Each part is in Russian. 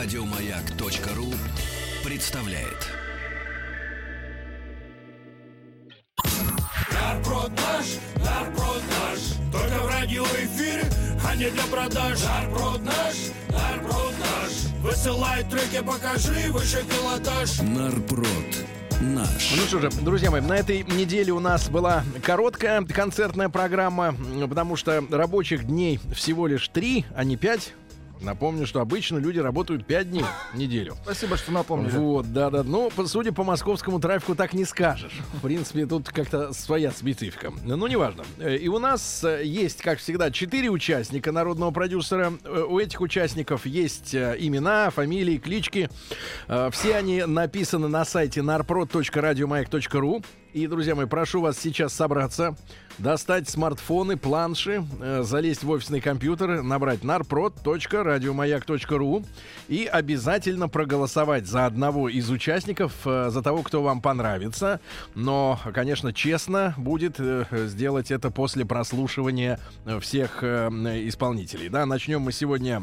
Радиомаяк.ру представляет. Нарброд наш, нарброд наш, только в радиоэфире, а не для продаж. Нарброд наш, нарброд наш, высылай треки, покажи выше пилотаж. Нарпрод наш. Ну что же, друзья мои, на этой неделе у нас была короткая концертная программа, потому что рабочих дней всего лишь три, а не пять. Напомню, что обычно люди работают 5 дней в неделю. Спасибо, что напомнили. Вот, да, да. Ну, судя по московскому трафику, так не скажешь. В принципе, тут как-то своя специфика. Ну, неважно. Э, И у нас э, есть, как всегда, четыре участника народного продюсера. Э, У этих участников есть имена, фамилии, клички. Все они написаны на сайте narprod.radiomayak.ru. И, друзья мои, прошу вас сейчас собраться, достать смартфоны, планши, залезть в офисный компьютер, набрать narprod.radiomayak.ru и обязательно проголосовать за одного из участников, э, за того, кто вам понравится. Но, конечно, честно будет э, сделать это после прослушивания э, всех исполнителей. Да, начнем мы сегодня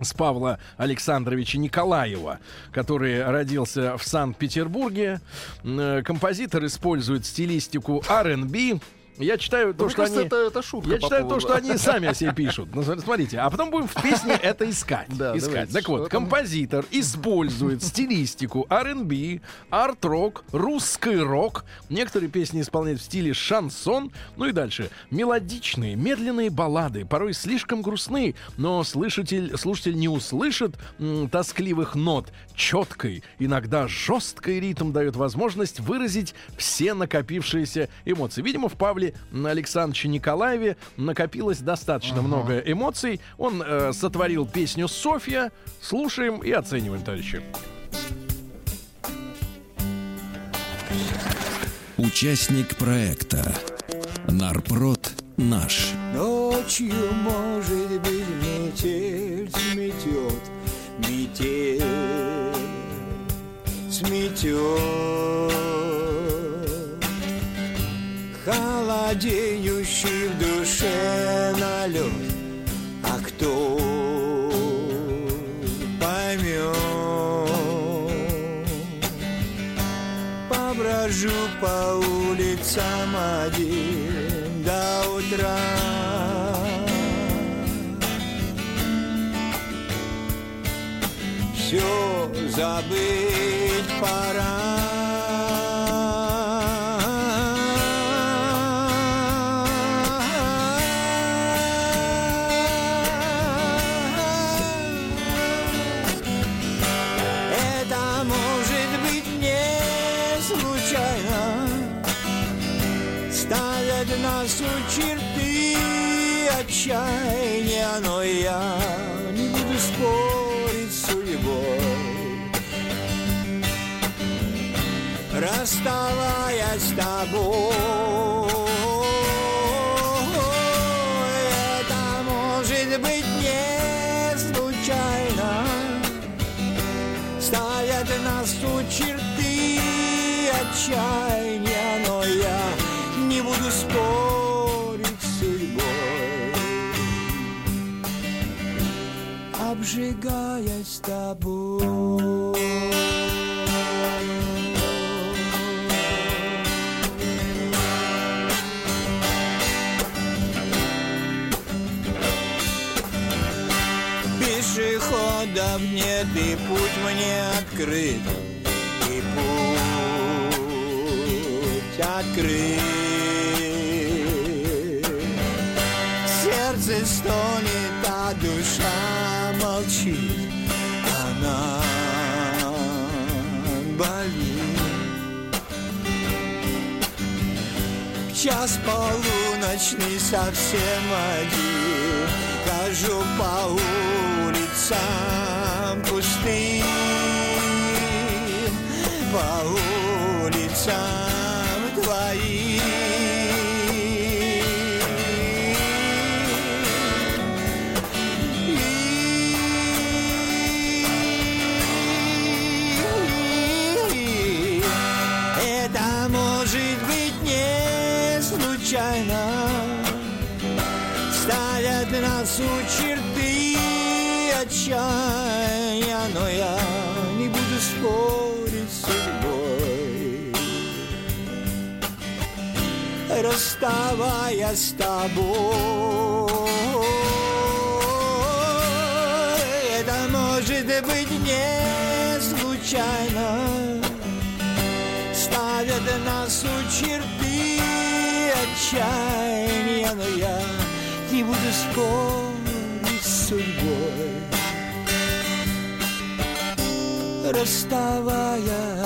с Павла Александровича Николаева, который родился в Санкт-Петербурге. Композитор использует стилистику R&B. Я читаю то, что они... это, это шутка Я читаю то, что они сами о себе пишут. Ну, см- смотрите, а потом будем в песне это искать. Искать. Так вот, композитор использует стилистику R&B, арт-рок, русский рок. Некоторые песни исполняют в стиле шансон. Ну и дальше. Мелодичные, медленные баллады, порой слишком грустные, но слышатель, слушатель не услышит м, тоскливых нот. Четкой, иногда жесткий ритм дает возможность выразить все накопившиеся эмоции. Видимо, в Павле Александровиче Николаеве накопилось достаточно много эмоций. Он э, сотворил песню «Софья». Слушаем и оцениваем, товарищи. Участник проекта Нарпрод наш. Ночью, может быть, метель сметет, метель сметет. Холодеющий в душе налет, а кто поймет? Поброжу по улицам один до утра. Все забыть пора. Расставаясь с тобой. Это может быть не случайно. Ставят нас у черты отчаяния Но я не буду спорить с судьбой Обжигаясь тобой Пешеходов нет и путь мне открыт И путь открыт. Сердце стонет, а душа молчит Она болит. Час полуночный совсем один Хожу по улицам пустым По улицам твоим Расставаясь с тобой, это может быть не случайно, ставят нас у черты отчаяния, но я не буду спорить с судьбой, расставаясь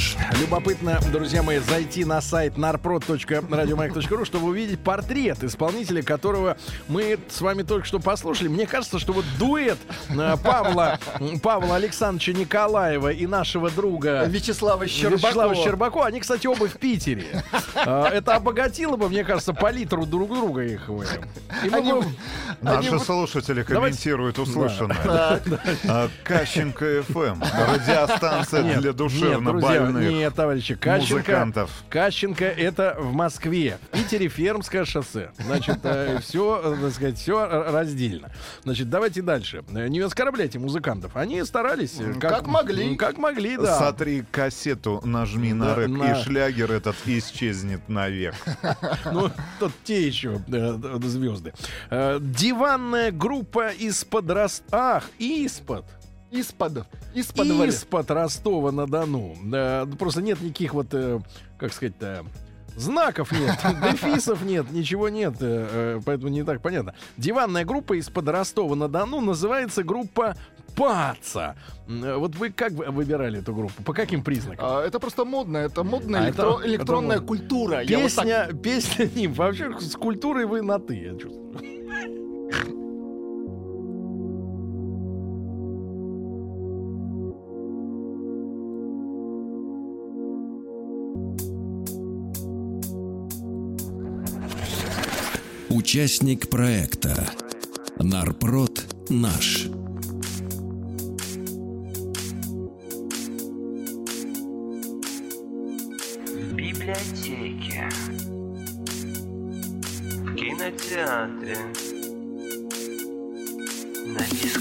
Любопытно, друзья мои, зайти на сайт narprod.radiomаяк.ру, чтобы увидеть портрет исполнителя, которого мы с вами только что послушали. Мне кажется, что вот дуэт э, Павла, Павла Александровича Николаева и нашего друга Вячеслава Щербакова. Вячеслава Щербакова, они, кстати, оба в Питере. Э, Это обогатило бы, мне кажется, палитру друг друга их. э. Они- бы- Наши они слушатели Давайте- комментируют услышанное. А, Кащенко ФМ. Радиостанция Нет, для душевно нет, друзья, больных. Нет, товарищи, Кащенко, музыкантов. Кащенко это в Москве. В Питере Фермское шоссе. Значит, все, так сказать, все раздельно. Значит, давайте дальше. Э, Не оскорбляйте музыкантов. Они старались. э, как могли. Как могли, да. Сотри кассету, нажми на рэп, на- и шлягер этот исчезнет навек. Ну, тут те еще звезды. Э, Диванная группа из-под Ах, из-под. Из-под. Из-под. Из-под Ростова-на-Дону. Да, просто нет никаких вот, э, как сказать-то, знаков нет, дефисов нет, ничего нет, э, э, поэтому не так понятно. Диванная группа из-под Ростова-на-Дону называется группа Паца. Э, Вот вы как вы- выбирали эту группу? По каким признакам? А, это просто модно, это модная А электро- это- электронная это культура. Я вот так- Песня, песня Ним. Вообще с культурой вы на ты, я чувствую. Участник проекта Нарпрод наш. В кинотеатре. На дискотеке.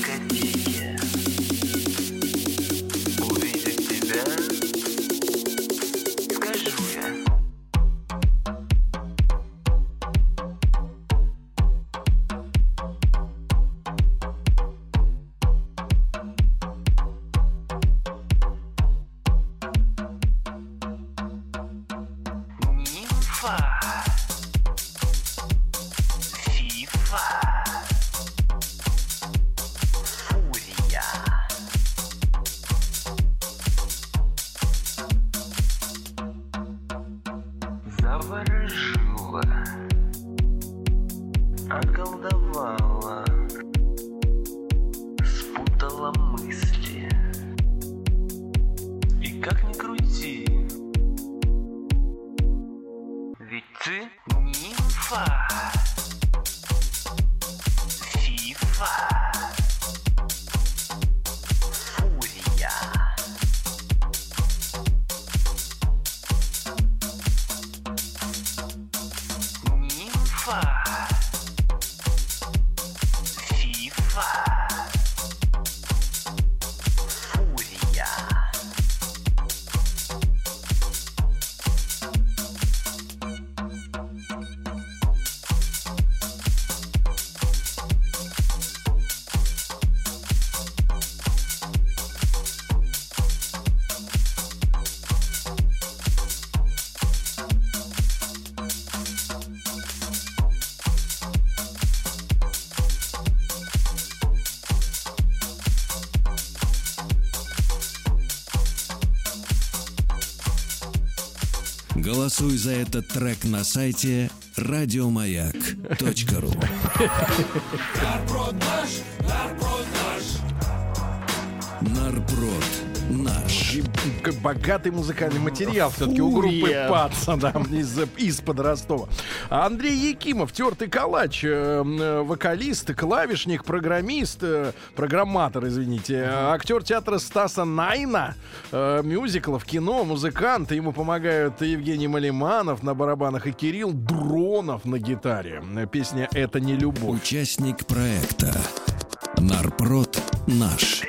голосуй за этот трек на сайте радиомаяк.ру Нарброд наш, нарброд наш. Нарброд богатый музыкальный материал все-таки у группы. Паца, да, из, из-под Ростова. Андрей Якимов, тертый калач, э, э, вокалист, клавишник, программист, э, программатор, извините, актер театра Стаса Найна, э, мюзиклов, кино, музыкант. Ему помогают Евгений Малиманов на барабанах и Кирилл Дронов на гитаре. Песня «Это не любовь». Участник проекта. Нарпрод наш.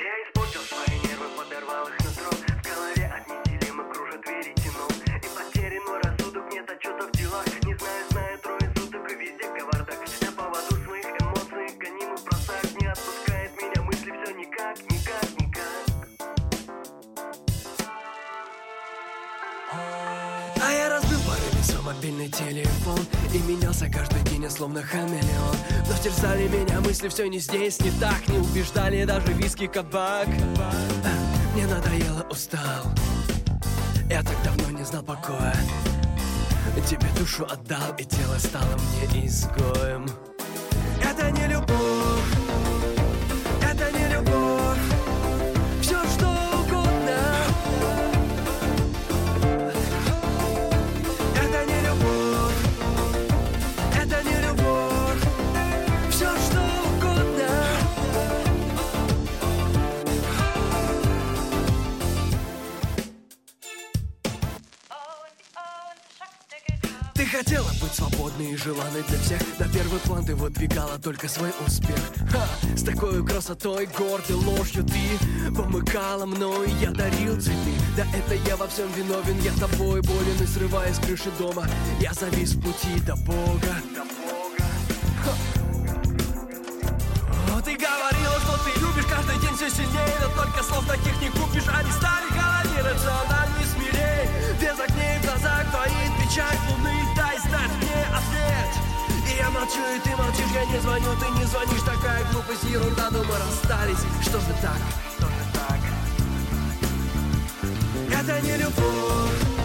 И менялся каждый день, я словно хамелеон. Но терзали меня мысли, все не здесь, не так. Не убеждали даже виски, кабак. Мне надоело, устал. Я так давно не знал покоя. Тебе душу отдал, и тело стало мне изгоем. Это не свободной и для всех. На первый план ты выдвигала только свой успех. Ха! С такой красотой, гордой ложью ты Помыкала мной, я дарил цветы. Да это я во всем виновен, я тобой болен И срываясь с крыши дома, я завис в пути до Бога. Ты говорила, что ты любишь каждый день все сильнее. Но только слов таких не купишь. Они стали холоднее, рациональней, смелее. Без огней в глазах твоих печаль молчу, и ты молчишь, я не звоню Ты не звонишь, такая глупость, ерунда Но мы расстались, что же так, что же так? Это не любовь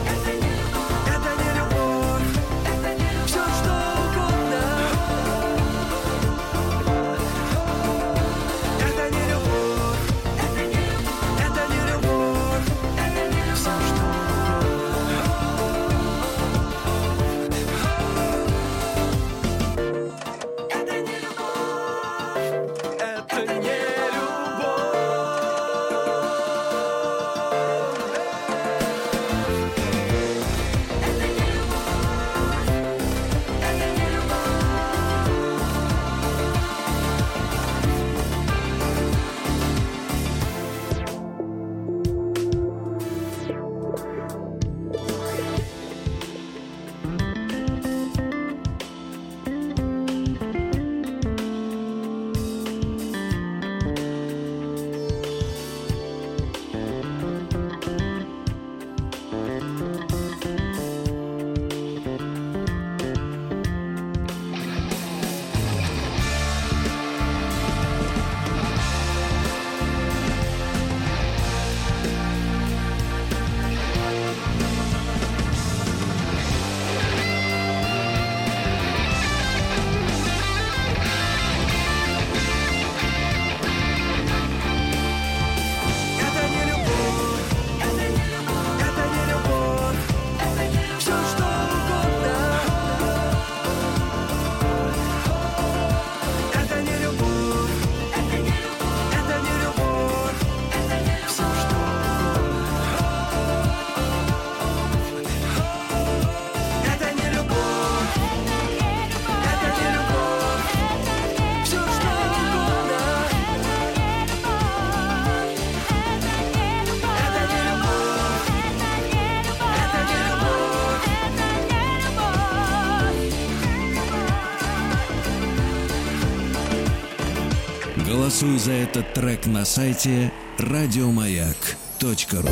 Голосуй за этот трек на сайте радиомаяк.ру.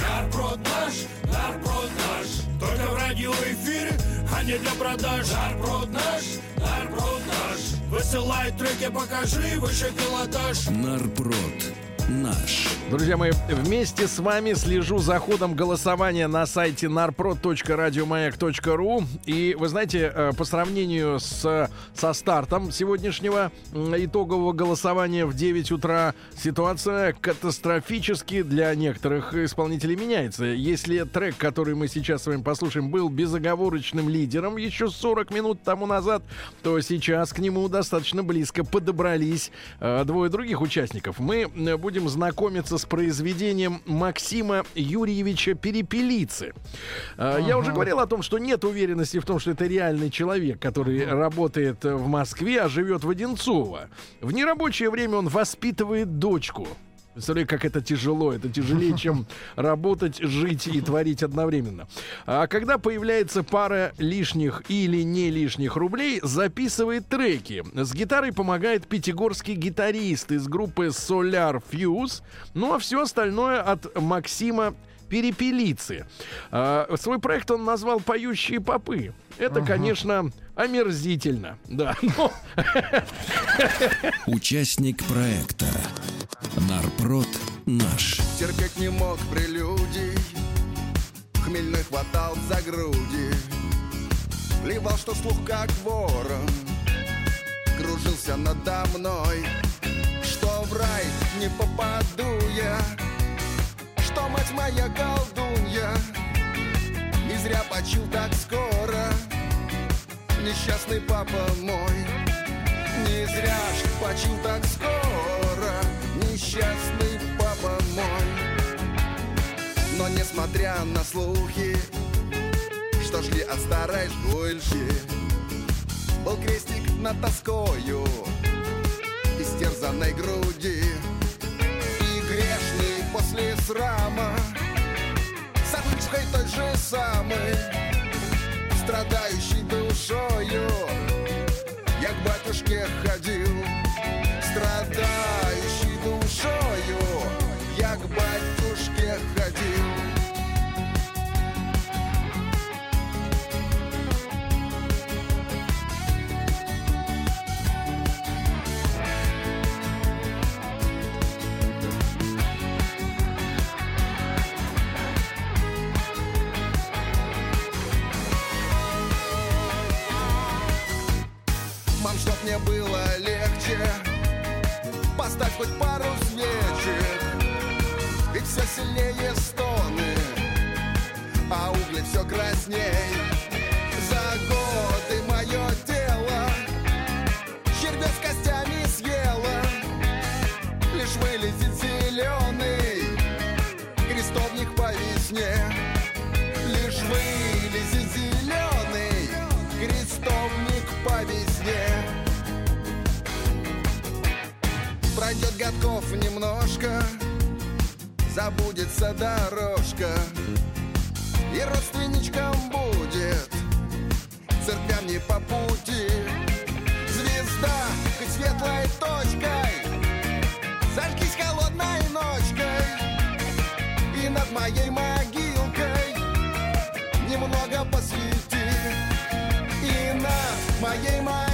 Нарпрод наш, нарпрод наш Только в радиоэфире, а не для продаж Нарпрод наш, нарпрод наш Высылай треки, покажи выше пилотаж Нарпрод. Наш. Друзья мои, вместе с вами слежу за ходом голосования на сайте narprod.radiomayak.ru. И вы знаете, э, по сравнению с, со стартом сегодняшнего итогового голосования в 9 утра, ситуация катастрофически для некоторых исполнителей меняется. Если трек, который мы сейчас с вами послушаем, был безоговорочным лидером еще 40 минут тому назад, то сейчас к нему достаточно близко подобрались э, двое других участников. Мы э, будем знакомиться с произведением Максима Юрьевича Перепелицы. Э, Я уже говорил о том, что нет уверенности в том, что это реальный человек, который работает э, в Москве, а живет в Одинцово. В нерабочее время он воспитывает дочку. Представляю, как это тяжело. Это тяжелее, чем работать, жить и творить одновременно. А когда появляется пара лишних или не лишних рублей, записывает треки. С гитарой помогает пятигорский гитарист из группы Solar Fuse. Ну а все остальное от Максима Перепелицы. А, свой проект он назвал «Поющие попы». Это, конечно, омерзительно. Да, но Участник проекта. Нарпрод наш. Терпеть не мог прелюдий Хмельной хватал за груди Плевал, что слух как ворон Кружился надо мной Что в рай не попаду я Мать моя колдунья. Не зря почил так скоро. Несчастный папа мой. Не зря ж почил так скоро. Несчастный папа мой. Но несмотря на слухи Что шли от старой школьки Был крестик над тоскою Истерзанной груди. И грешный после срама. С отвычкой той же самой Страдающий душою. Я к батюшке ходил Страдающий душою мне было легче. Поставь хоть пару свечек Ведь все сильнее стоны А угли все красней. За годы мое тело Червя с костями съела Лишь вылезет зеленый Крестовник по весне. Лишь вылезет зеленый Крестовник по весне Пройдет годков немножко Забудется дорожка. И родственничкам будет Церквям не по пути. Звезда хоть светлой точкой Зажгись холодной ночкой. И над моей могилкой Немного посвети. И над моей могилкой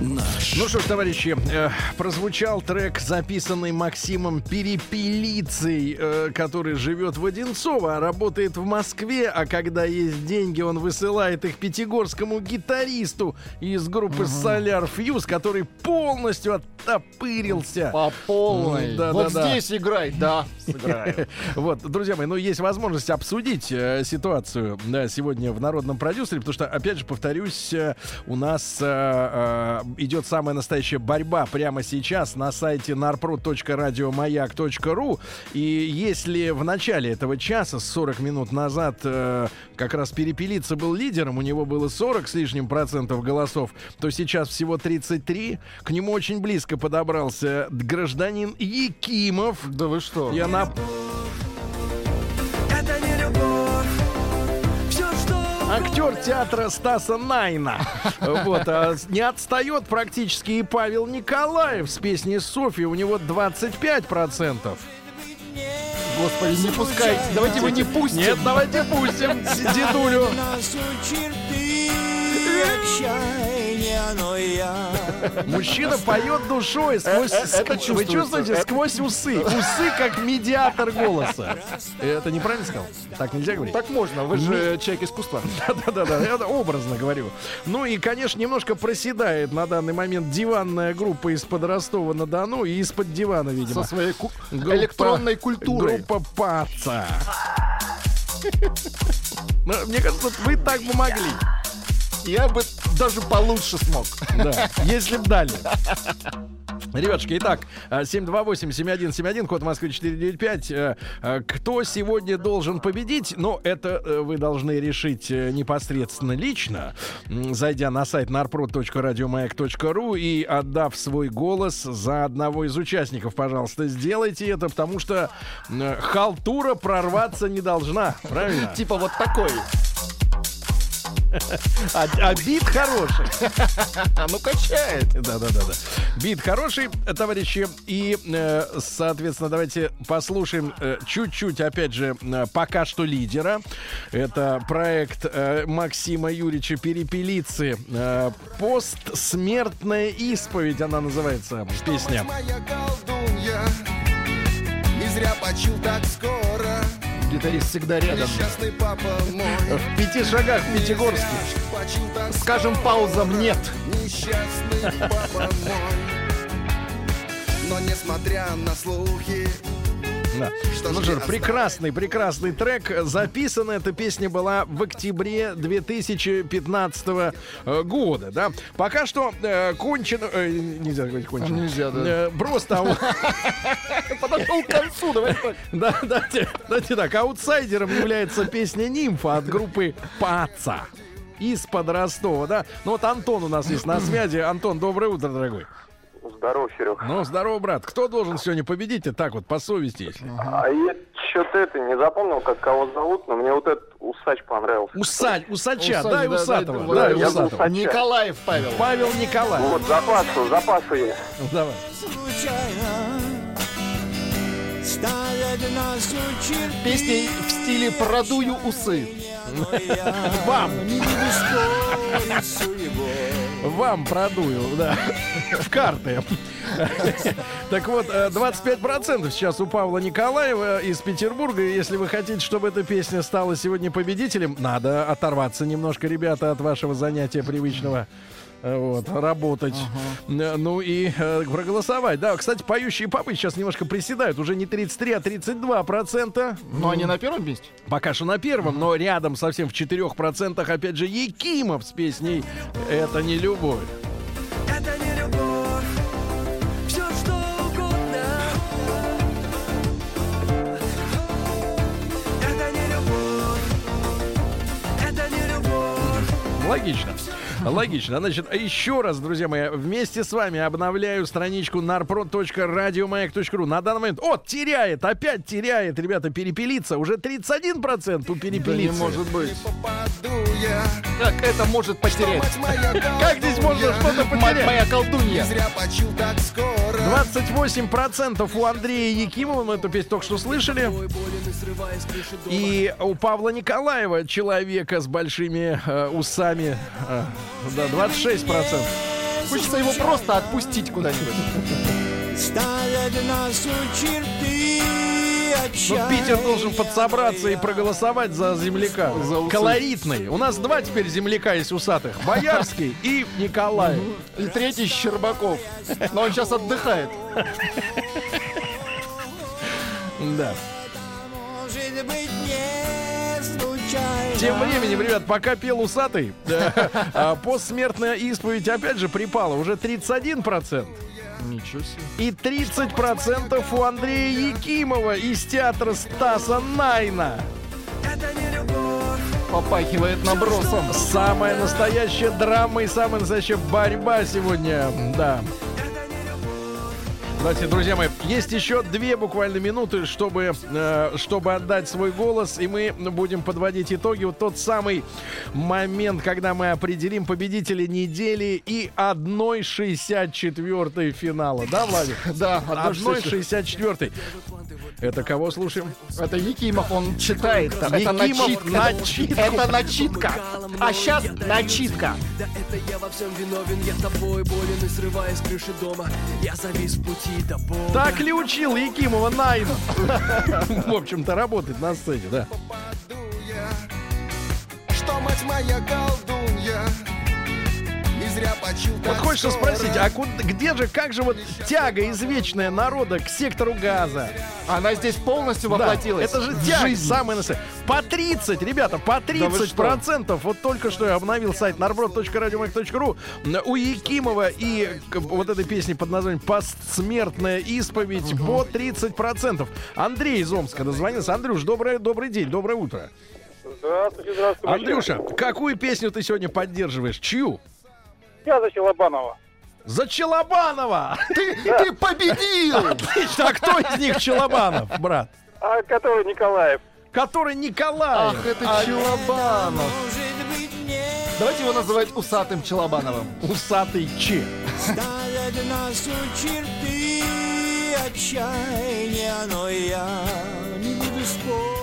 наш. Ну что ж, товарищи, э, прозвучал трек, записанный Максимом Перепелицей, э, который живет в Одинцово, а работает в Москве, а когда есть деньги, он высылает их пятигорскому гитаристу из группы Solar Fuse, который полностью оттопырился. По полной. Да, вот да, да. здесь играй, да, сыграю. Вот, друзья мои, ну есть возможность обсудить э, ситуацию да, сегодня в народном продюсере, потому что, опять же, повторюсь, э, у нас э, идет самая настоящая борьба прямо сейчас на сайте narprod.radiomayak.ru. И если в начале этого часа, 40 минут назад, э, как раз Перепелица был лидером, у него было 40 с лишним процентов голосов, то сейчас всего 33. К нему очень близко подобрался гражданин Якимов. Да вы что? Я на... Актер театра Стаса Найна. Вот, а не отстает практически и Павел Николаев с песней Софья. У него 25%. Господи, не пускайте. Давайте вы не пустите. Нет, давайте пустим дедулю. Отчаяния, но я Мужчина поет душой сквозь... Э, э, ск- Вы чувствуете? Сквозь усы. Усы как медиатор голоса. Это неправильно сказал? Так нельзя говорить? Так можно, вы же человек искусства. Да-да-да, я образно говорю. Ну и, конечно, немножко проседает на данный момент диванная группа из-под Ростова-на-Дону и из-под дивана, видимо. Со своей ку- Группа- электронной культурой. Группа Паца. Ну, Мне кажется, вы так бы могли. Я бы даже получше смог. Да, если б дали. Ребятушки, итак, а, 728-7171, код Москвы 495. Э, э, Кто сегодня должен победить? Ну, это э, вы должны решить э, непосредственно лично, зайдя на сайт narprod.radiomayak.ru и отдав свой голос за одного из участников. Пожалуйста, сделайте это, потому что э, халтура прорваться не должна. Правильно? Типа вот такой. А, а бит хороший. А ну качает. Да, да, да, да. Бит хороший, товарищи. И, э, соответственно, давайте послушаем э, чуть-чуть, опять же, э, пока что лидера. Это проект Максима Юрьевича Перепелицы. Постсмертная исповедь, она называется, песня. моя колдунья Не зря почил так скоро Гитарист всегда рядом. Несчастный папа мой В пяти шагах в Пятигорске. Скажем паузам нет. Несчастный папа мой Но несмотря на слухи Да. Что Ну что ж, прекрасный, прекрасный трек. Записана эта песня была в октябре 2015 э, года, да. Пока что э, кончено... э, нельзя говорить кончено. Нельзя, да. Э, просто... Подошел к концу, давай. Да, дайте так. Аутсайдером является песня «Нимфа» от группы «Паца». Из-под Ростова, да? Ну вот Антон у нас есть на связи. Антон, доброе утро, дорогой. Здорово, Серег. Ну, здорово, брат. Кто должен сегодня победить? И так вот, по совести, если. А я что-то это не запомнил, как кого зовут, но мне вот этот усач понравился. Усаль, Усача, Усач, дай да, Усатого. да, Дай да, я Усатого. Усача. Николаев Павел. Павел Николаев. Вот, запасы, запасы есть. Давай. случайно Ставят нас у черты Песни в стиле «Продую усы». Но я Вам. продую, да. В карты. Так вот, э, 25% сейчас у Павла Николаева из Петербурга. Если вы хотите, чтобы эта песня стала сегодня победителем, надо оторваться немножко, ребята, от вашего занятия привычного. Э, Вот, работать. Э, Ну и э, проголосовать. Да, кстати, поющие папы сейчас немножко приседают. Уже не 33, а 32 процента. Но они на первом месте. Пока что на первом, но рядом совсем в 4% опять же Якимов с песней «Это не любовь». Это не любовь. Все, что угодно. Это не любовь. Это не любовь. Логично. Логично. Значит, еще раз, друзья мои, вместе с вами обновляю страничку narprod.radiomayak.ru. На данный момент... О, теряет, опять теряет, ребята, перепелица. Уже 31% у Да перепелицы. не может быть. Как это может потерять? Как здесь можно что-то потерять? моя колдунья. Не зря почил так скоро 28% у Андрея Якимова, мы эту песню только что слышали. И у Павла Николаева, человека с большими э, усами, э, да, 26%. Хочется его просто отпустить куда-нибудь. Ставят нас у черты Ну, Питер должен подсобраться и проголосовать за земляка. За усы. Колоритный. У нас два теперь земляка есть усатых. Боярский и Николай. И третий Щербаков. Но он сейчас отдыхает. Да. Может быть, не случайно. Тем временем, ребят, пока пел усатый, а, постсмертная исповедь опять же припала. Уже 31%. Ничего себе. И 30% у Андрея Якимова из театра Стаса Найна. Попахивает набросом. Самая настоящая драма и самая настоящая борьба сегодня. Да. Давайте, друзья мои, есть еще две буквально минуты, чтобы, э, чтобы отдать свой голос, и мы будем подводить итоги. Вот тот самый момент, когда мы определим победителя недели и 1.64 финала. Да, Владик? Да, 1.64. Это кого слушаем? Это Якимов, он читает. там. Это Якимов начитка. Это начитка. А сейчас начитка. Да это я во всем виновен, я тобой болен и срываюсь с крыши дома. Я завис в пути до Бога. Так ли учил Якимова Найн? В общем-то, работает на сцене, да. Что мать моя колдунья Вот хочется спросить, а куда- где же, как же вот тяга извечная народа к сектору газа? Она здесь полностью Да, воплотилась. это же тяга жизнь. самая настоящая. По 30, ребята, по 30 процентов. Вот только что я обновил сайт narbrod.radiomag.ru. У Якимова и вот этой песни под названием «Постсмертная исповедь» по 30 процентов. Андрей из Омска дозвонился. Андрюш, доброе, добрый день, доброе утро. Здравствуйте, здравствуйте. Андрюша, какую песню ты сегодня поддерживаешь? Чью? Я за Челобанова. За Челобанова! Ты, ты победил! Отлично! А кто из них Челобанов, брат? А который Николаев. Который Николаев. Ах, это А, Челобанов. Давайте его называть усатым Челобановым. Усатый Че. ставят нас у черты отчаяния, но я не буду спорить.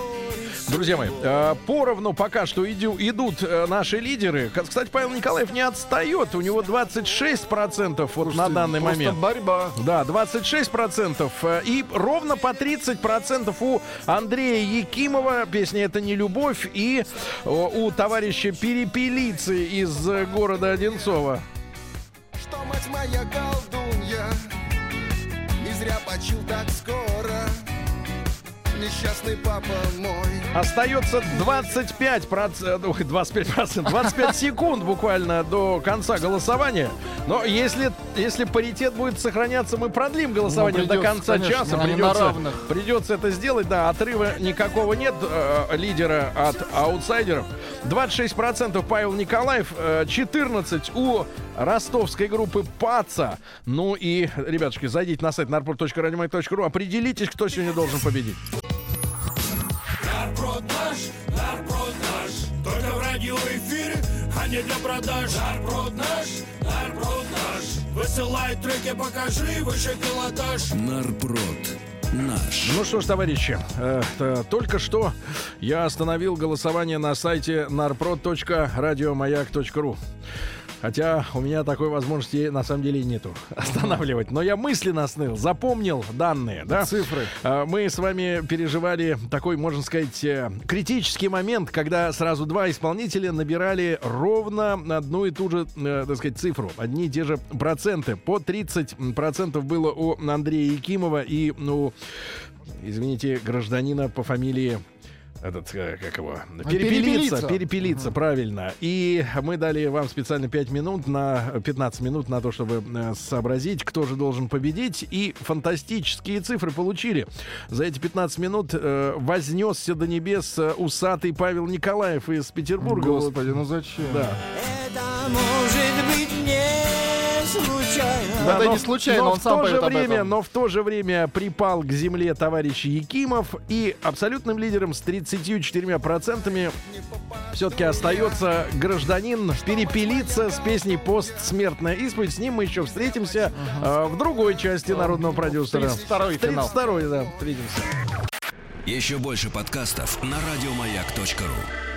Друзья мои, э, поровну пока что иду- идут э, наши лидеры. Кстати, Павел Николаев не отстает. У него 26% вот на данный момент. борьба. Да, 26%. э, И ровно по 30% у Андрея Якимова. Песня «Это не любовь». И у товарища Перепелицы из города Одинцова. Что мать моя колдунья Не зря почил так скоро Несчастный папа мой Остается 25 ой, 25 25 секунд буквально до конца голосования. Но если, если паритет будет сохраняться, мы продлим голосование Ну, до придется, конца конечно, часа. Придется, придется это сделать. Да, отрыва никакого нет э, лидера от аутсайдеров. 26% Павел Николаев, э, 14 у ростовской группы ПАЦА. Ну и, ребятушки, зайдите на сайт narport.radiomack.ru, определитесь, кто сегодня должен победить. Нарброд наш, нарброд наш Только в радиоэфире, а не для продаж Нарброд наш, нарброд наш Высылай треки, покажи выше пилотаж Нарпрод. Наш. Ну что ж, товарищи, э, т- только что я остановил голосование на сайте narprod.radiomayak.ru. Хотя у меня такой возможности на самом деле нету останавливать. Но я мысленно остановил, запомнил данные, да? Цифры. А, Мы с вами переживали такой, можно сказать, э, критический момент, когда сразу два исполнителя набирали ровно одну и ту же, э, так сказать, цифру, одни и те же проценты. По 30% было у Андрея Якимова и у, извините, гражданина по фамилии этот, э, как его? Перепелица. Перепелица. Перепелица, правильно. И мы дали вам специально 5 минут на 15 минут на то, чтобы э, сообразить, кто же должен победить. И фантастические цифры получили. За эти 15 минут э, вознесся до небес э, усатый Павел Николаев из Петербурга. Вот, Господи, ну зачем? да. Это может быть не случайно Это но не в- случайно, но он в сам то же время. Но в то же время припал к земле товарищ Якимов и абсолютным лидером с 34% все-таки остается гражданин Перепелица с песней «Постсмертная исповедь». С ним мы еще встретимся э, в другой части народного продюсера. 32-й финал. 32-й, да, встретимся. Еще больше подкастов на радиомаяк.ру.